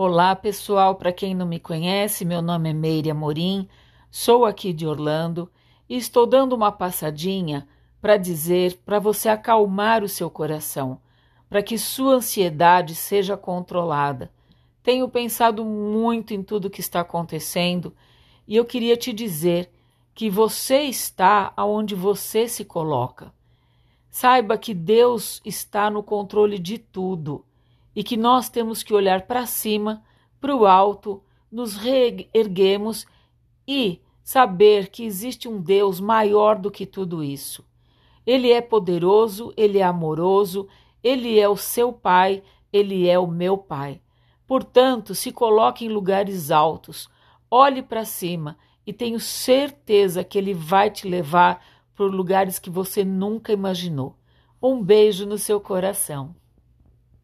Olá, pessoal. Para quem não me conhece, meu nome é Meire Amorim, sou aqui de Orlando e estou dando uma passadinha para dizer para você acalmar o seu coração, para que sua ansiedade seja controlada. Tenho pensado muito em tudo que está acontecendo e eu queria te dizer que você está aonde você se coloca. Saiba que Deus está no controle de tudo e que nós temos que olhar para cima, para o alto, nos reerguemos e saber que existe um Deus maior do que tudo isso. Ele é poderoso, ele é amoroso, ele é o seu Pai, ele é o meu Pai. Portanto, se coloque em lugares altos, olhe para cima e tenho certeza que ele vai te levar por lugares que você nunca imaginou. Um beijo no seu coração.